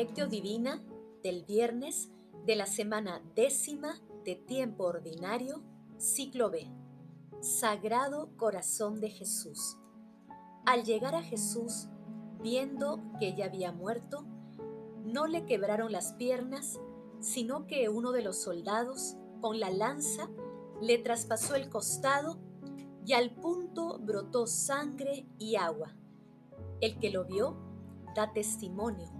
Lectio Divina del viernes de la semana décima de tiempo ordinario, ciclo B. Sagrado Corazón de Jesús. Al llegar a Jesús, viendo que ya había muerto, no le quebraron las piernas, sino que uno de los soldados, con la lanza, le traspasó el costado y al punto brotó sangre y agua. El que lo vio da testimonio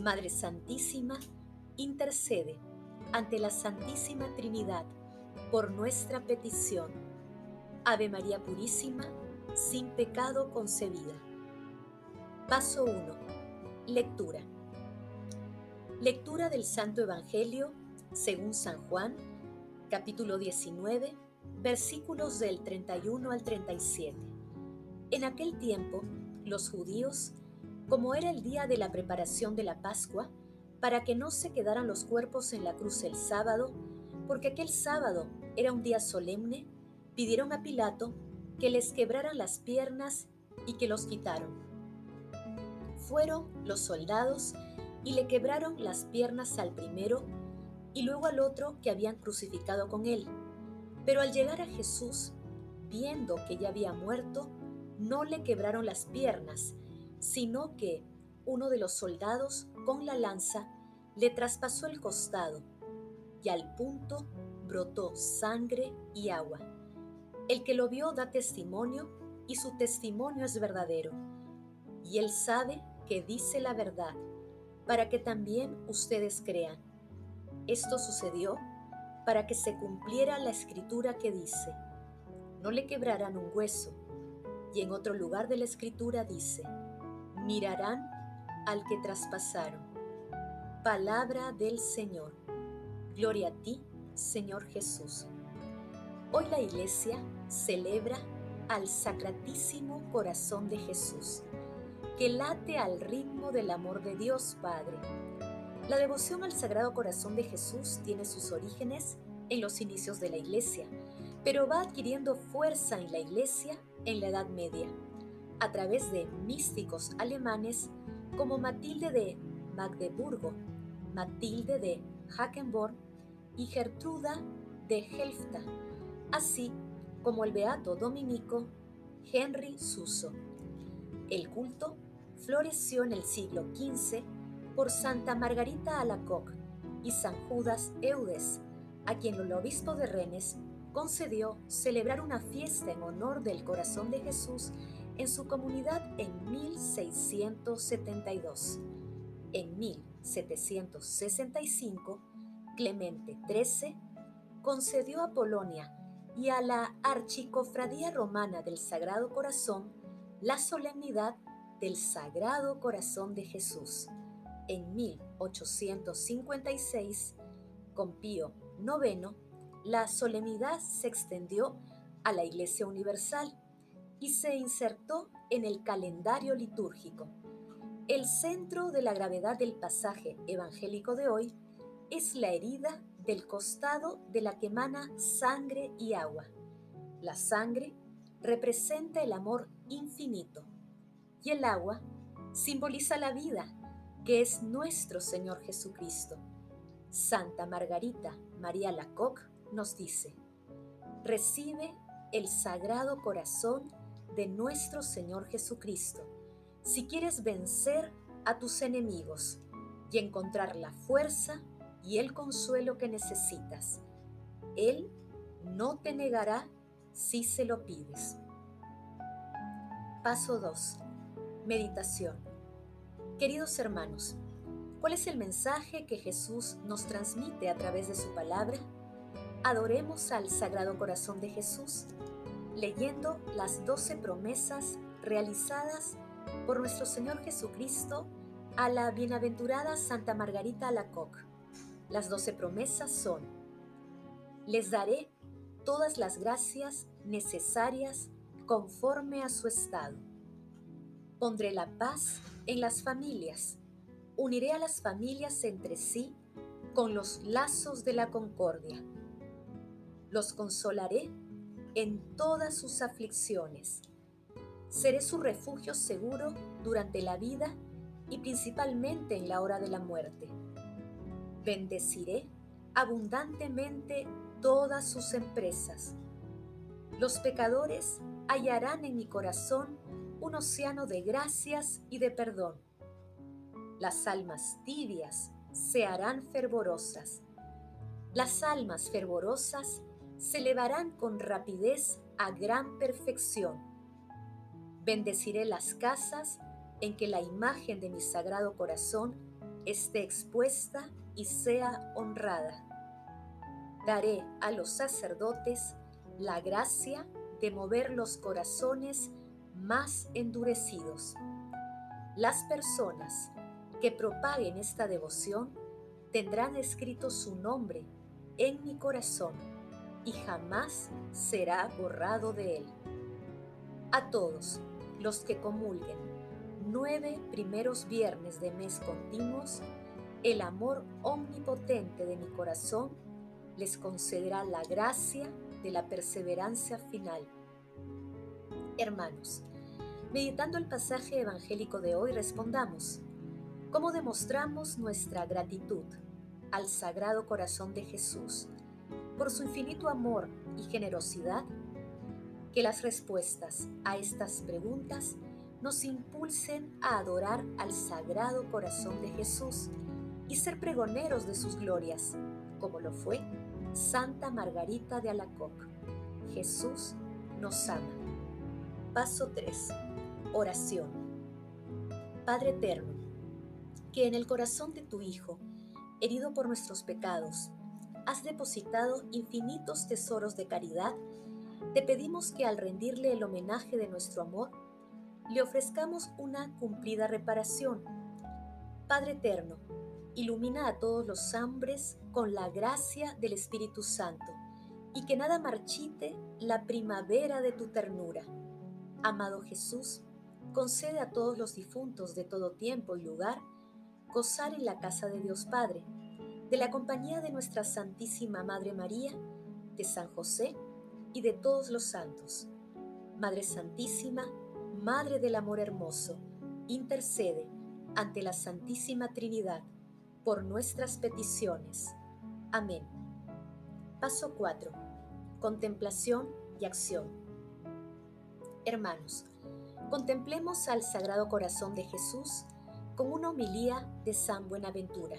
Madre Santísima, intercede ante la Santísima Trinidad por nuestra petición. Ave María Purísima, sin pecado concebida. Paso 1. Lectura. Lectura del Santo Evangelio según San Juan, capítulo 19, versículos del 31 al 37. En aquel tiempo, los judíos, como era el día de la preparación de la Pascua, para que no se quedaran los cuerpos en la cruz el sábado, porque aquel sábado era un día solemne, pidieron a Pilato que les quebraran las piernas y que los quitaron. Fueron los soldados y le quebraron las piernas al primero y luego al otro que habían crucificado con él. Pero al llegar a Jesús, viendo que ya había muerto, no le quebraron las piernas, sino que uno de los soldados con la lanza le traspasó el costado y al punto brotó sangre y agua. El que lo vio da testimonio y su testimonio es verdadero. Y él sabe que dice la verdad, para que también ustedes crean. Esto sucedió para que se cumpliera la escritura que dice, no le quebrarán un hueso. Y en otro lugar de la escritura dice, mirarán al que traspasaron. Palabra del Señor. Gloria a ti, Señor Jesús. Hoy la iglesia celebra al Sacratísimo Corazón de Jesús, que late al ritmo del amor de Dios Padre. La devoción al Sagrado Corazón de Jesús tiene sus orígenes en los inicios de la iglesia, pero va adquiriendo fuerza en la iglesia en la Edad Media, a través de místicos alemanes como Matilde de Magdeburgo, Matilde de Hackenborn y Gertruda de Helfta, así como el beato dominico Henry Suso. El culto floreció en el siglo XV por Santa Margarita Alacoque y San Judas Eudes, a quien el obispo de Rennes concedió celebrar una fiesta en honor del corazón de Jesús en su comunidad en 1672. En 1765, Clemente XIII concedió a Polonia y a la Archicofradía Romana del Sagrado Corazón la solemnidad del Sagrado Corazón de Jesús. En 1856, con Pío IX, la solemnidad se extendió a la Iglesia Universal y se insertó en el calendario litúrgico. El centro de la gravedad del pasaje evangélico de hoy es la herida del costado de la que emana sangre y agua. La sangre representa el amor infinito y el agua simboliza la vida, que es nuestro Señor Jesucristo. Santa Margarita María Lacoque nos dice, recibe el sagrado corazón de nuestro Señor Jesucristo si quieres vencer a tus enemigos y encontrar la fuerza y el consuelo que necesitas. Él no te negará si se lo pides. Paso 2. Meditación. Queridos hermanos, ¿cuál es el mensaje que Jesús nos transmite a través de su palabra? Adoremos al Sagrado Corazón de Jesús, leyendo las doce promesas realizadas por nuestro Señor Jesucristo a la bienaventurada Santa Margarita Alacoque. Las doce promesas son, les daré todas las gracias necesarias conforme a su estado. Pondré la paz en las familias, uniré a las familias entre sí con los lazos de la concordia. Los consolaré en todas sus aflicciones. Seré su refugio seguro durante la vida y principalmente en la hora de la muerte. Bendeciré abundantemente todas sus empresas. Los pecadores hallarán en mi corazón un océano de gracias y de perdón. Las almas tibias se harán fervorosas. Las almas fervorosas se elevarán con rapidez a gran perfección. Bendeciré las casas en que la imagen de mi sagrado corazón esté expuesta y sea honrada. Daré a los sacerdotes la gracia de mover los corazones más endurecidos. Las personas que propaguen esta devoción tendrán escrito su nombre en mi corazón y jamás será borrado de él. A todos los que comulguen nueve primeros viernes de mes continuos, el amor omnipotente de mi corazón les concederá la gracia de la perseverancia final. Hermanos, meditando el pasaje evangélico de hoy, respondamos, ¿cómo demostramos nuestra gratitud al Sagrado Corazón de Jesús por su infinito amor y generosidad? Que las respuestas a estas preguntas nos impulsen a adorar al Sagrado Corazón de Jesús y ser pregoneros de sus glorias, como lo fue Santa Margarita de Alacoque. Jesús nos ama. Paso 3. Oración. Padre Eterno, que en el corazón de tu Hijo, herido por nuestros pecados, has depositado infinitos tesoros de caridad, te pedimos que al rendirle el homenaje de nuestro amor, le ofrezcamos una cumplida reparación. Padre Eterno, ilumina a todos los hombres con la gracia del Espíritu Santo, y que nada marchite la primavera de tu ternura. Amado Jesús, concede a todos los difuntos de todo tiempo y lugar gozar en la casa de Dios Padre, de la compañía de nuestra Santísima Madre María, de San José y de todos los santos. Madre Santísima, Madre del Amor Hermoso, intercede ante la Santísima Trinidad por nuestras peticiones. Amén. Paso 4. Contemplación y acción. Hermanos, contemplemos al Sagrado Corazón de Jesús con una homilía de San Buenaventura.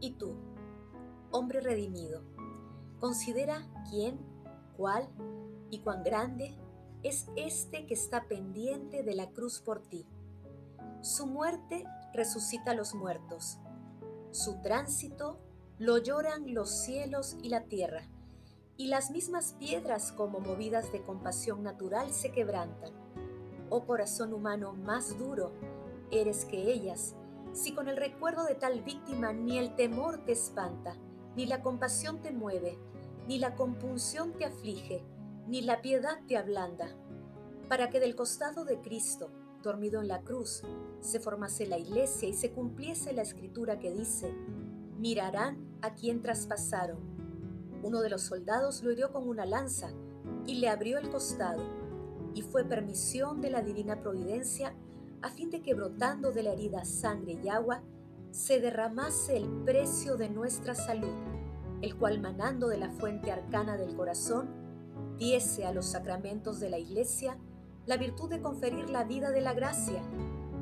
Y tú, hombre redimido, considera quién, cuál y cuán grande es este que está pendiente de la cruz por ti. Su muerte resucita a los muertos. Su tránsito lo lloran los cielos y la tierra, y las mismas piedras como movidas de compasión natural se quebrantan. Oh corazón humano más duro, eres que ellas, si con el recuerdo de tal víctima ni el temor te espanta, ni la compasión te mueve, ni la compunción te aflige, ni la piedad te ablanda, para que del costado de Cristo, dormido en la cruz, se formase la iglesia y se cumpliese la escritura que dice, mirarán a quien traspasaron. Uno de los soldados lo hirió con una lanza y le abrió el costado, y fue permisión de la divina providencia a fin de que brotando de la herida sangre y agua, se derramase el precio de nuestra salud, el cual manando de la fuente arcana del corazón, diese a los sacramentos de la Iglesia la virtud de conferir la vida de la gracia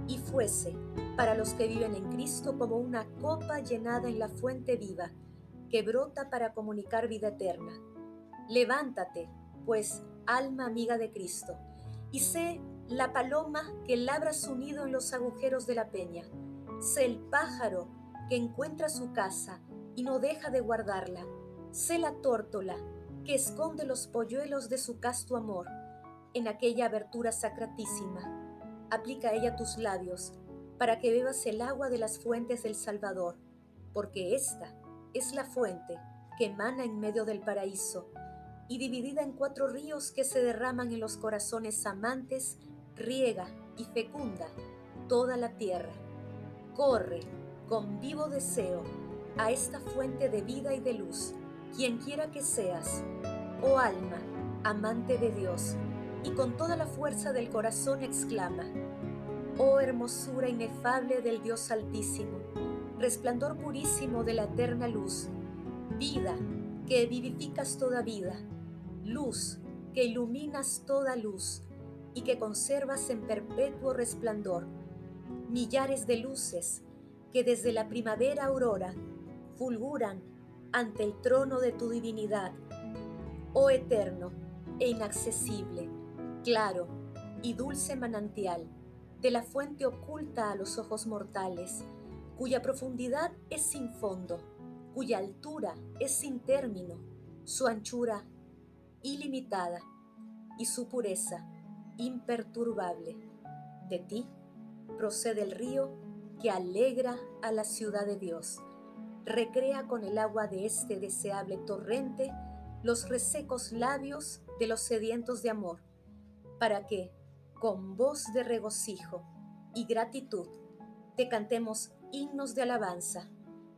y fuese para los que viven en Cristo como una copa llenada en la fuente viva que brota para comunicar vida eterna. Levántate, pues, alma amiga de Cristo, y sé la paloma que labra su nido en los agujeros de la peña. Sé el pájaro que encuentra su casa y no deja de guardarla. Sé la tórtola que esconde los polluelos de su casto amor en aquella abertura sacratísima. Aplica ella tus labios para que bebas el agua de las fuentes del Salvador, porque esta es la fuente que emana en medio del paraíso y dividida en cuatro ríos que se derraman en los corazones amantes, riega y fecunda toda la tierra. Corre con vivo deseo a esta fuente de vida y de luz, quien quiera que seas, oh alma, amante de Dios, y con toda la fuerza del corazón exclama, oh hermosura inefable del Dios Altísimo, resplandor purísimo de la eterna luz, vida que vivificas toda vida, luz que iluminas toda luz y que conservas en perpetuo resplandor, millares de luces que desde la primavera aurora fulguran ante el trono de tu divinidad, oh eterno e inaccesible, claro y dulce manantial de la fuente oculta a los ojos mortales, cuya profundidad es sin fondo, cuya altura es sin término, su anchura ilimitada y su pureza imperturbable. De ti procede el río que alegra a la ciudad de Dios. Recrea con el agua de este deseable torrente los resecos labios de los sedientos de amor, para que, con voz de regocijo y gratitud, te cantemos himnos de alabanza,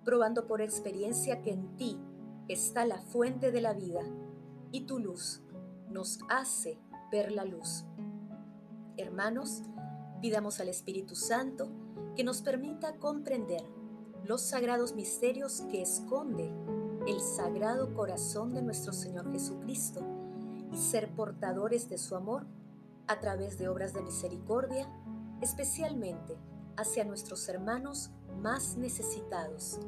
probando por experiencia que en ti está la fuente de la vida y tu luz nos hace ver la luz. Hermanos, pidamos al Espíritu Santo que nos permita comprender los sagrados misterios que esconde el sagrado corazón de nuestro Señor Jesucristo y ser portadores de su amor a través de obras de misericordia, especialmente hacia nuestros hermanos más necesitados.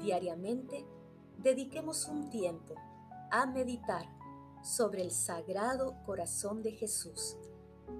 Diariamente, dediquemos un tiempo a meditar sobre el sagrado corazón de Jesús.